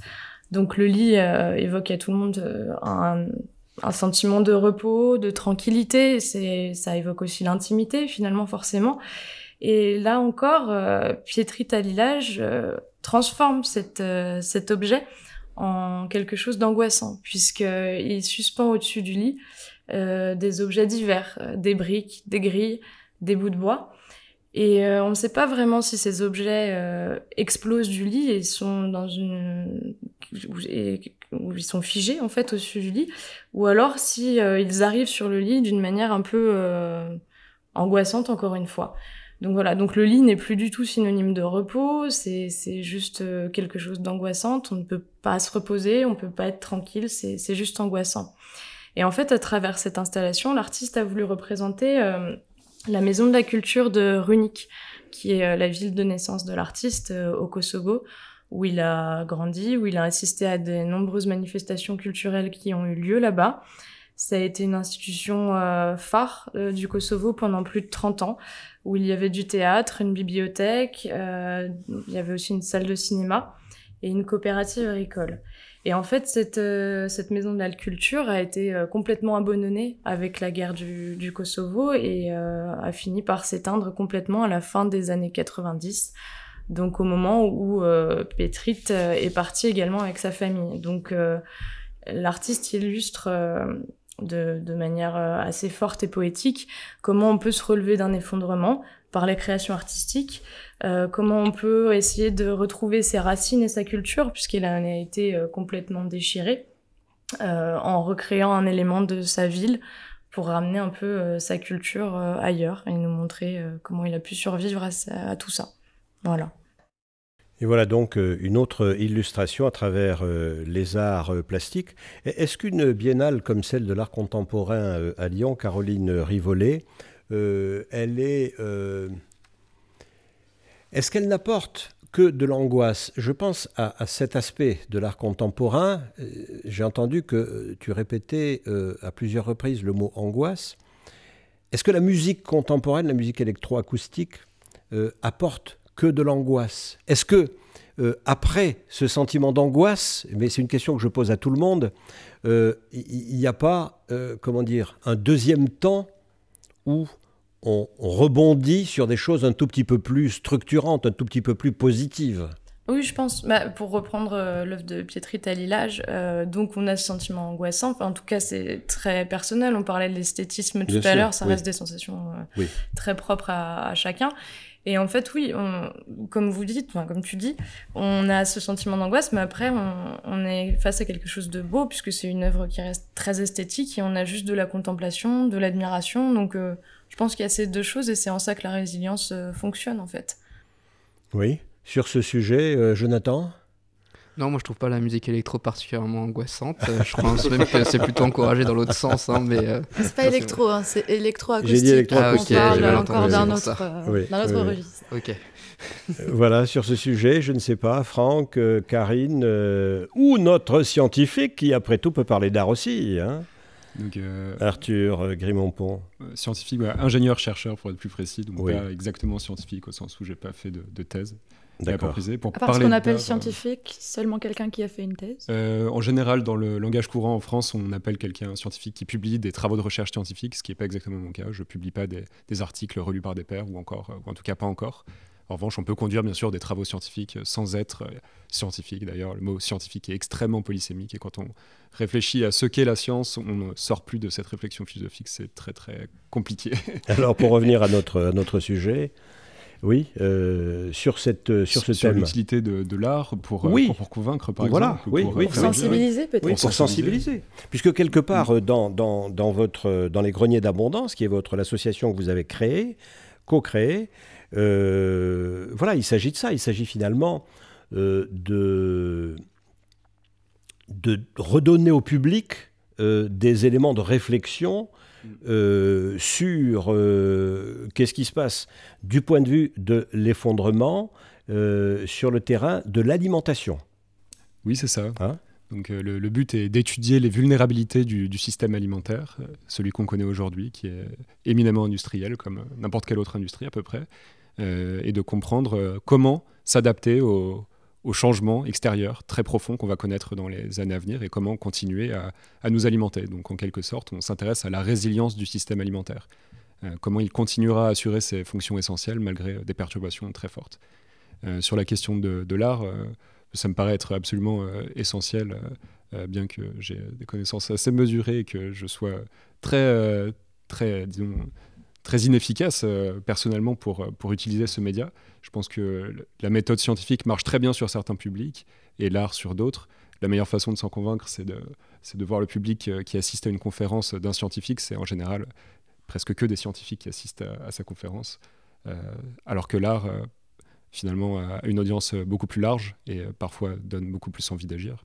Donc le lit euh, évoque à tout le monde euh, un, sentiment de repos, de tranquillité. C'est, ça évoque aussi l'intimité finalement forcément. Et là encore, euh, Pietri Talilage transforme cet objet en quelque chose d'angoissant puisqu'il suspend au-dessus du lit euh, des objets divers, des briques, des grilles, des bouts de bois. Et euh, on ne sait pas vraiment si ces objets explosent du lit et sont dans une où ils sont figés en fait au-dessus du lit, ou alors si ils arrivent sur le lit d'une manière un peu angoissante encore une fois. Donc voilà, donc le lit n'est plus du tout synonyme de repos, c'est juste quelque chose d'angoissant, on ne peut pas se reposer, on ne peut pas être tranquille, c'est juste angoissant. Et en fait, à travers cette installation, l'artiste a voulu représenter euh, la maison de la culture de Runik, qui est euh, la ville de naissance de l'artiste euh, au Kosovo, où il a grandi, où il a assisté à de nombreuses manifestations culturelles qui ont eu lieu là-bas. Ça a été une institution phare du Kosovo pendant plus de 30 ans, où il y avait du théâtre, une bibliothèque, il y avait aussi une salle de cinéma et une coopérative agricole. Et en fait, cette, euh, cette maison de la culture a été euh, complètement abandonnée avec la guerre du, Kosovo et euh, a fini par s'éteindre complètement à la fin des années 90. Donc au moment où Petrit est parti également avec sa famille. Donc l'artiste illustre de, de, manière assez forte et poétique comment on peut se relever d'un effondrement par les créations artistiques, comment on peut essayer de retrouver ses racines et sa culture puisqu'il a été complètement déchiré en recréant un élément de sa ville pour ramener un peu euh, sa culture euh, ailleurs et nous montrer euh, comment il a pu survivre à, tout ça. Voilà. Et voilà donc une autre illustration à travers les arts plastiques. Est-ce qu'une biennale comme celle de l'art contemporain à Lyon, Caroline Rivollet, elle est... Est-ce qu'elle n'apporte que de l'angoisse? Je pense à, cet aspect de l'art contemporain. Euh, j'ai entendu que euh, tu répétais euh, à plusieurs reprises le mot angoisse. Est-ce que la musique contemporaine, la musique électroacoustique, apporte que de l'angoisse? Est-ce que après ce sentiment d'angoisse, mais c'est une question que je pose à tout le monde, il n'y a pas, comment dire, un deuxième temps où on, rebondit sur des choses un tout petit peu plus structurantes, un tout petit peu plus positives. Oui, je pense, bah, pour reprendre euh, l'œuvre de Pietri Talilage, euh, donc on a ce sentiment angoissant, en tout cas c'est très personnel, on parlait de l'esthétisme tout à l'heure, ça reste des sensations euh, très propres à, chacun. Et en fait, oui, comme vous dites, comme tu dis, on a ce sentiment d'angoisse, mais après, on, est face à quelque chose de beau, puisque c'est une œuvre qui reste très esthétique, et on a juste de la contemplation, de l'admiration, donc je pense qu'il y a ces deux choses et c'est en ça que la résilience euh, fonctionne en fait. Oui. Sur ce sujet, euh, Jonathan? Non, moi je trouve pas la musique électro particulièrement angoissante. Euh, je pense même que c'est plutôt encouragé dans l'autre sens. Hein, mais c'est pas électro, hein, c'est électroacoustique. J'ai dit électroacoustique. Ah, on parle encore d'un autre, autre registre. Ok. voilà, sur ce sujet, je ne sais pas, Franck, Karine, ou notre scientifique qui, après tout, peut parler d'art aussi. Hein donc, euh, Arthur euh, Grimont-Pont. Euh, scientifique, ingénieur, chercheur pour être plus précis, donc pas exactement scientifique au sens où j'ai pas fait de, thèse. D'accord. Pour à part ce qu'on appelle scientifique, seulement quelqu'un qui a fait une thèse? En général, dans le langage courant en France, on appelle quelqu'un scientifique qui publie des travaux de recherche scientifique, ce qui n'est pas exactement mon cas. Je ne publie pas des, des, articles relus par des pairs, ou encore, ou en tout cas pas encore. En revanche, on peut conduire bien sûr des travaux scientifiques sans être euh, scientifique. D'ailleurs, le mot scientifique est extrêmement polysémique et quand on réfléchit à ce qu'est la science, on ne sort plus de cette réflexion philosophique. C'est très très compliqué. Alors pour revenir à notre, à notre sujet, oui, euh, sur, cette, sur ce sur thème. l'utilité de, de l'art pour, euh, pour, convaincre, par voilà, exemple. Oui, pour, oui, pour sensibiliser peut-être. Oui, pour sensibiliser. Puisque quelque part, dans, dans, dans, votre, dans les greniers d'abondance, qui est votre l'association que vous avez créée, co-créée, euh, voilà, il s'agit de ça. Il s'agit finalement euh, de, de redonner au public euh, des éléments de réflexion sur qu'est-ce qui se passe du point de vue de l'effondrement sur le terrain de l'alimentation. Oui, c'est ça. Hein? Donc le, but est d'étudier les vulnérabilités du, du système alimentaire, celui qu'on connaît aujourd'hui, qui est éminemment industriel, comme n'importe quelle autre industrie à peu près, et de comprendre euh, comment s'adapter aux, changements extérieurs très profonds qu'on va connaître dans les années à venir et comment continuer à, nous alimenter. Donc en quelque sorte, on s'intéresse à la résilience du système alimentaire. Euh, comment il continuera à assurer ses fonctions essentielles malgré des perturbations très fortes. sur la question de, l'art, ça me paraît être absolument essentiel, bien que j'ai des connaissances assez mesurées et que je sois très, très disons, très inefficace euh, personnellement pour, euh, pour utiliser ce média. Je pense que la méthode scientifique marche très bien sur certains publics et l'art sur d'autres. La meilleure façon de s'en convaincre, c'est de, de voir le public euh, qui assiste à une conférence d'un scientifique. C'est en général presque que des scientifiques qui assistent à, sa conférence. alors que l'art, finalement, a une audience beaucoup plus large et parfois donne beaucoup plus envie d'agir.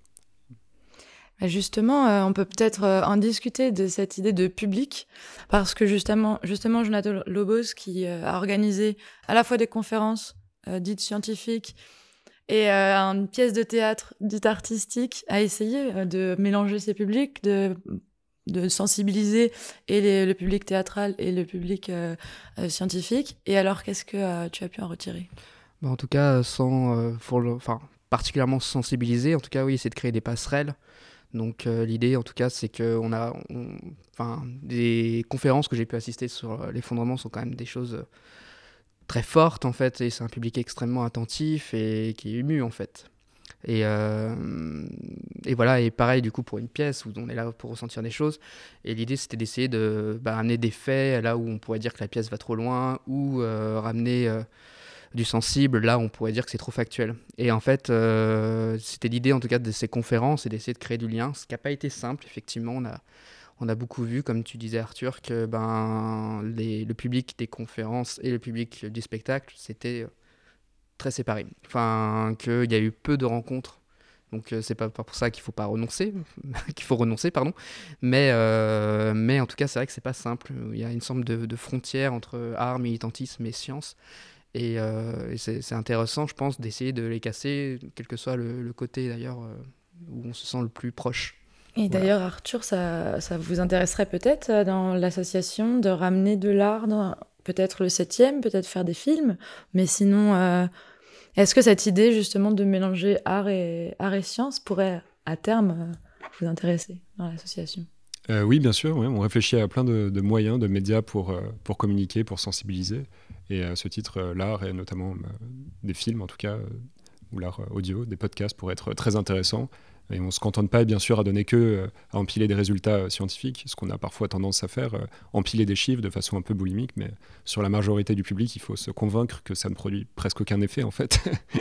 Bah, justement, euh, on peut peut-être euh, en discuter de cette idée de public, parce que justement, justement Jonathan Lobos, qui euh, a organisé à la fois des conférences dites scientifiques et une pièce de théâtre dite artistique, a essayé de mélanger ces publics, de, sensibiliser et le public théâtral et le public scientifique. Et alors, qu'est-ce que tu as pu en retirer? Bah, En tout cas, sans, enfin, particulièrement sensibiliser, en tout cas, oui, c'est de créer des passerelles donc euh, l'idée, en tout cas, c'est que on a, enfin, des conférences que j'ai pu assister sur euh, l'effondrement sont quand même des choses euh, très fortes en fait, et c'est un public extrêmement attentif et qui est ému en fait. Et, et, voilà, et pareil du coup pour une pièce où on est là pour ressentir des choses. Et l'idée c'était d'essayer de bah, amener des faits là où on pourrait dire que la pièce va trop loin ou ramener du sensible là on pourrait dire que c'est trop factuel. Et en fait, c'était l'idée en tout cas de ces conférences et d'essayer de créer du lien, ce qui n'a pas été simple. Effectivement, on a, on a beaucoup vu, comme tu disais Arthur, que ben, le public des conférences et le public du spectacle, c'était très séparé. Enfin, qu'il y a eu peu de rencontres. Donc euh, c'est pas pour ça qu'il faut pas renoncer, qu'il faut renoncer, pardon. Mais, euh, mais en tout cas, c'est vrai que c'est pas simple. Il y a une sorte de, frontière entre art, militantisme et science. Et, euh, c'est intéressant, je pense, d'essayer de les casser, quel que soit le, côté d'ailleurs où on se sent le plus proche. Et d'ailleurs, Arthur, ça, ça, vous intéresserait peut-être dans l'association de ramener de l'art, peut-être le septième, peut-être faire des films, mais sinon est-ce que cette idée justement de mélanger art et, art et science pourrait à terme euh, vous intéresser dans l'association? Euh, oui, bien sûr. On réfléchit à plein de, moyens, de médias pour, euh, pour communiquer, pour sensibiliser. Et à ce titre, l'art et notamment des films, en tout cas, ou l'art audio, des podcasts pourraient être très intéressants. Et on ne se contente pas, bien sûr, à donner que euh, à empiler des résultats euh, scientifiques, ce qu'on a parfois tendance à faire, euh, empiler des chiffres de façon un peu boulimique, mais sur la majorité du public, il faut se convaincre que ça ne produit presque aucun effet, en fait.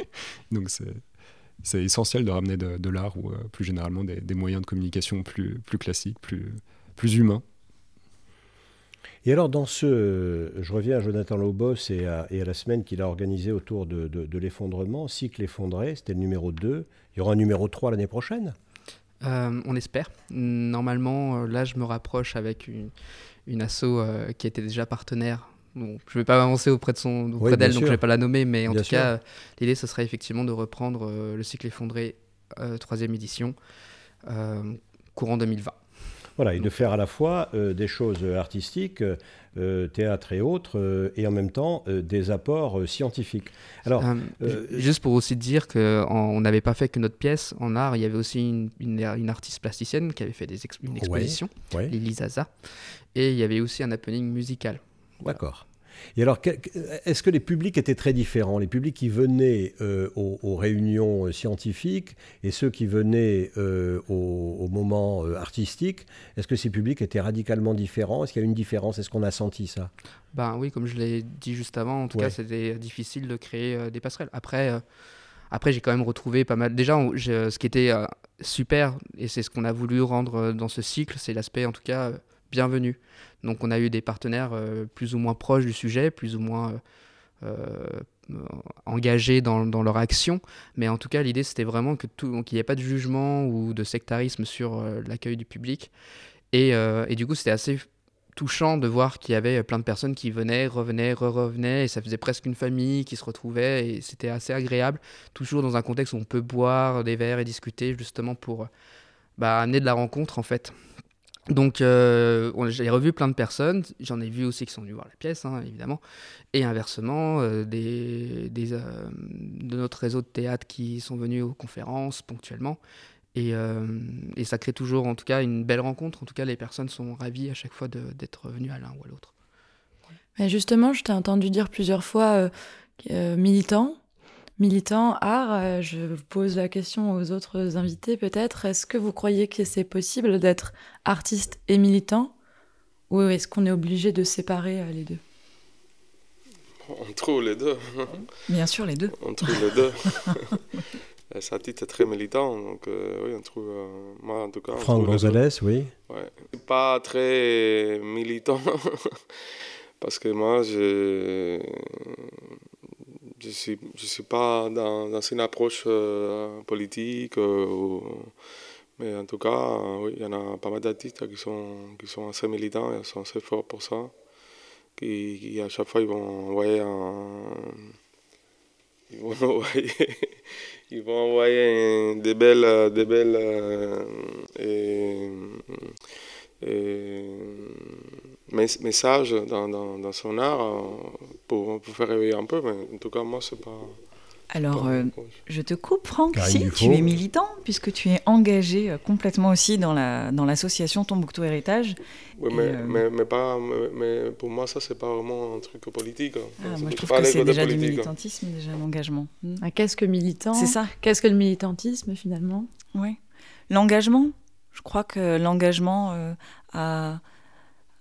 Donc c'est essentiel de ramener de, l'art ou plus généralement des, moyens de communication plus, plus classiques, plus, plus humains. Et alors, dans ce. Je reviens à Jonathan Lobos et à, et à la semaine qu'il a organisée autour de, de, l'effondrement, cycle effondré, c'était le numéro 2. Il y aura un numéro 3 l'année prochaine? Euh, On espère. Normalement, euh, là, je me rapproche avec une, une asso euh, qui était déjà partenaire. Bon, je ne vais pas avancer auprès de son auprès d'elle, donc je ne vais pas la nommer, mais en tout cas, l'idée, ce serait effectivement de reprendre le cycle effondré, troisième édition, courant 2020. Voilà, et de faire à la fois euh, des choses artistiques, euh, théâtre et autres, euh, et en même temps des apports scientifiques. Alors, juste pour aussi dire qu'on n'avait pas fait que notre pièce en art, il y avait aussi une, artiste plasticienne qui avait fait des une exposition, Lily Zaza, et il y avait aussi un happening musical. D'accord. Et alors, est-ce que les publics étaient très différents? Les publics qui venaient euh, aux, réunions euh, scientifiques et ceux qui venaient euh, au, moment artistique, est-ce que ces publics étaient radicalement différents? Est-ce qu'il y a une différence? Est-ce qu'on a senti ça? Ben oui, comme je l'ai dit juste avant, en tout cas, c'était difficile de créer des passerelles. Après, après j'ai quand même retrouvé pas mal. Déjà, ce qui était super, et c'est ce qu'on a voulu rendre dans ce cycle, c'est l'aspect, en tout cas, bienvenue. Donc on a eu des partenaires euh, plus ou moins proches du sujet, plus ou moins euh, euh, engagés dans, leur action. Mais en tout cas, l'idée, c'était vraiment qu'il n'y ait pas de jugement ou de sectarisme sur l'accueil du public. Et, du coup, c'était assez touchant de voir qu'il y avait plein de personnes qui venaient, revenaient, re-revenaient, et ça faisait presque une famille qui se retrouvait, et c'était assez agréable, toujours dans un contexte où on peut boire des verres et discuter, justement pour bah, amener de la rencontre, en fait. Donc, euh, j'ai revu plein de personnes. J'en ai vu aussi qui sont venus voir la pièce, hein, évidemment. Et inversement, euh, des, euh, de notre réseau de théâtre qui sont venus aux conférences ponctuellement. Et, et, ça crée toujours, en tout cas, une belle rencontre. En tout cas, les personnes sont ravies à chaque fois d'être venues à l'un ou à l'autre. justement, je t'ai entendu dire plusieurs fois militant militant, art, euh, je vous pose la question aux autres invités peut-être. Est-ce que vous croyez que c'est possible d'être artiste et militant Ou est-ce qu'on est obligé de séparer euh, les deux? On trouve les deux. Bien sûr, les deux. On trouve les deux. Satit est très militant, donc euh, oui, on trouve, moi en tout cas. Franck Gonzalez, oui. Ouais. Pas très militant, parce que moi, je je ne suis, suis pas dans, dans une approche euh, politique, euh, mais en tout cas, oui, il y en a pas mal d'artistes qui sont, qui sont assez militants et sont assez forts pour ça, qui, à chaque fois ils vont envoyer un, ils vont envoyer, ils des belles, des belles euh, message dans, dans, dans, son art euh, pour, pour, faire réveiller un peu, mais en tout cas, moi, c'est pas, Alors, euh, je te coupe, Franck. Car il si, tu es militant, puisque tu es engagé euh, complètement aussi dans la dans l'association Tombouctou Héritage. Oui, mais, euh, mais, mais pas, mais, mais pour moi, ça, c'est pas vraiment un truc politique. hein. Ah, moi, je trouve que c'est déjà du hein. militantisme, déjà l'engagement. Hmm. Ah, Qu'est-ce que militant C'est ça. Qu'est-ce que le militantisme finalement? Oui. L'engagement, je crois que l'engagement euh, à,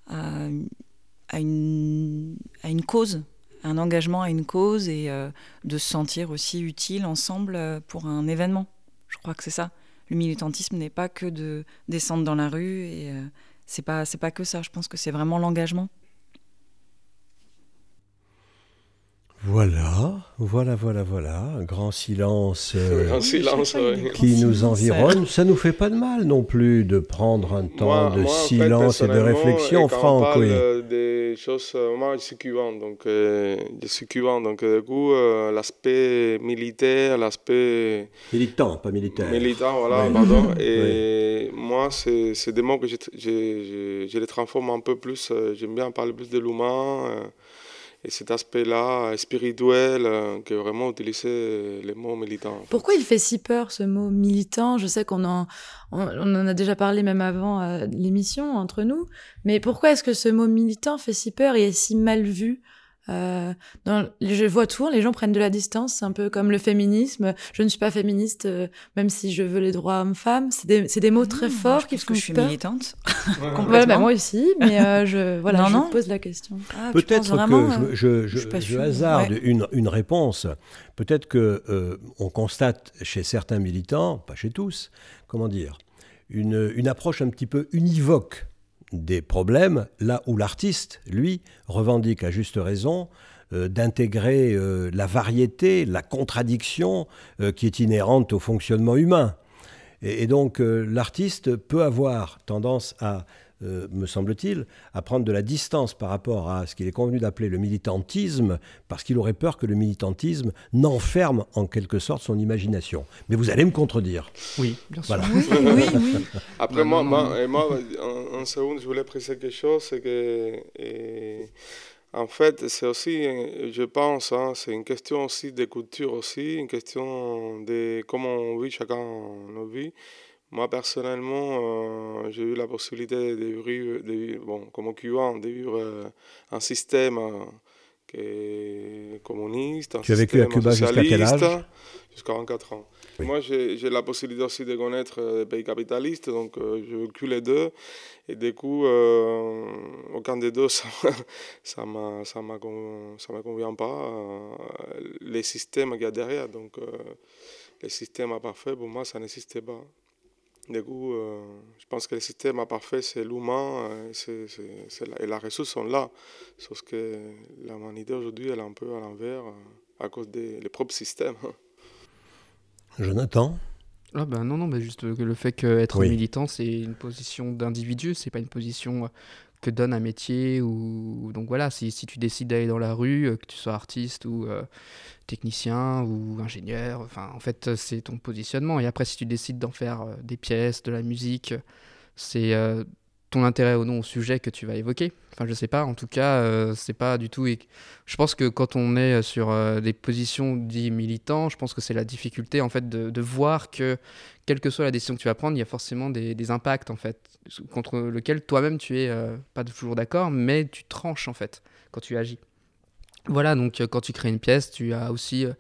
à, une, à une cause, un engagement à une cause et euh, de se sentir aussi utile ensemble euh, pour un événement. Je crois que c'est ça. Le militantisme n'est pas que de descendre dans la rue et euh, c'est pas c'est pas que ça. Je pense que c'est vraiment l'engagement. Voilà, voilà, voilà, voilà. Un grand silence euh, Un silence, ouais. qui nous silence, environne. Ça nous fait pas de mal non plus de prendre un temps Moi- de moi, en fait, silence et de réflexion, quand on Franck. parle oui. euh, des choses, euh, moi je suis cubain, donc euh, je suis cubain, donc du coup euh, l'aspect militaire, l'aspect Militant, pas militaire. militant, voilà, Oui. pardon. Et moi, c'est c'est des mots que je, je, je, je les transforme un peu plus. J'aime bien parler plus de l'humain. Et cet aspect-là, spirituel, euh, que vraiment utiliser les mots militants. Pourquoi il fait si peur ce mot militant? Je sais qu'on en, on en a déjà parlé même avant euh, l'émission entre nous, mais pourquoi est-ce que ce mot militant fait si peur et est si mal vu? Euh, dans, je vois toujours, les gens prennent de la distance, c'est un peu comme le féminisme. Je ne suis pas féministe, euh, même si je veux les droits hommes-femmes. C'est des, mots très Mmh, forts je qui font que je suis peur. militante. Bah, moi aussi, mais euh, je, voilà, Non, je non. pose la question. Ah, Peut-être que euh, je, je, je je, hasarde Ouais. une, une réponse. Peut-être que euh, on constate chez certains militants, pas chez tous, comment dire, une, une approche un petit peu univoque des problèmes, là où l'artiste, lui, revendique à juste raison euh, d'intégrer euh, la variété, la contradiction euh, qui est inhérente au fonctionnement humain. Et, donc l'artiste peut avoir tendance à, euh, me semble-t-il, à prendre de la distance par rapport à ce qu'il est convenu d'appeler le militantisme, parce qu'il aurait peur que le militantisme n'enferme en quelque sorte son imagination. Mais vous allez me contredire. Oui, bien sûr. Voilà. Oui, oui, oui. Après, moi, non, moi, moi, en, en seconde, je voulais préciser quelque chose, c'est que, et, en fait, c'est aussi, je pense, hein, c'est une question aussi de culture aussi, une question de comment on vit chacun nos vies. Moi, personnellement, euh, j'ai eu la possibilité de vivre, de vivre, bon, comme cubain, de vivre euh, un système euh, qui est communiste, un Tu as vécu à Cuba jusqu'à quel âge? Jusqu'à 24 ans. Oui. Moi, j'ai la possibilité aussi de connaître des pays capitalistes, donc euh, j'ai vécu les deux. Et du coup, euh, aucun des deux, ça ça me convient pas. euh, les systèmes qu'il y a derrière, donc les systèmes imparfaits, pour moi, ça n'existait pas. Du coup, euh, je pense que le système imparfait, c'est l'humain, euh, c'est, c'est, c'est la- et ressources sont là. Sauf que l'humanité aujourd'hui, elle est un peu à l'envers euh, à cause des les propres systèmes. Jonathan? Ah ben non, non, bah juste que le fait qu'être Oui. militant, c'est une position d'individu, c'est pas une position que donne un métier ou donc voilà, si, tu décides d'aller dans la rue, euh, que tu sois artiste ou euh, technicien ou ingénieur, enfin en fait euh, c'est ton positionnement. Et après si tu décides d'en faire des pièces, de la musique, c'est ton intérêt ou non au sujet que tu vas évoquer. Enfin je sais pas, en tout cas euh, c'est pas du tout je pense que quand on est sur euh, des positions dites militants, je pense que c'est la difficulté en fait de, de voir que quelle que soit la décision que tu vas prendre, il y a forcément des, des impacts en fait contre lequel toi-même tu es euh, pas toujours d'accord, mais tu tranches en fait quand tu agis. Voilà, donc euh, quand tu crées une pièce, tu as aussi euh,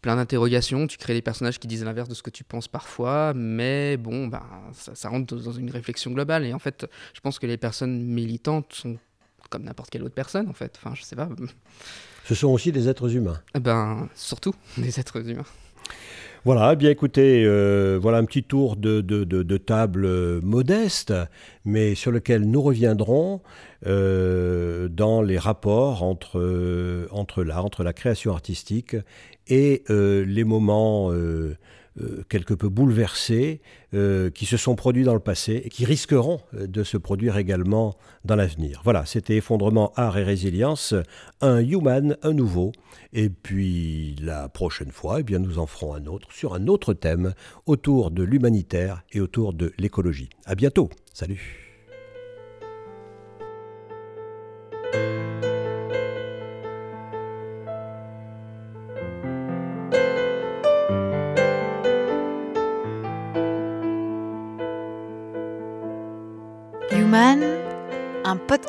plein d'interrogations, tu crées des personnages qui disent l'inverse de ce que tu penses parfois, mais bon, ben, ça, ça rentre dans une réflexion globale. Et en fait, je pense que les personnes militantes sont comme n'importe quelle autre personne en fait. Enfin, je sais pas. Ce sont aussi des êtres humains. Eh Ben, surtout des êtres humains. Voilà, eh bien écoutez, euh, voilà un petit tour de, table euh, modeste, mais sur lequel nous reviendrons euh, dans les rapports entre, entre la création artistique et les moments euh, quelque peu bouleversés euh, qui se sont produits dans le passé et qui risqueront euh, de se produire également dans l'avenir. Voilà, c'était Effondrement, Art et Résilience, un human, un nouveau. Et puis la prochaine fois, eh bien, nous en ferons un autre sur un autre thème autour de l'humanitaire et autour de l'écologie. À bientôt. Salut.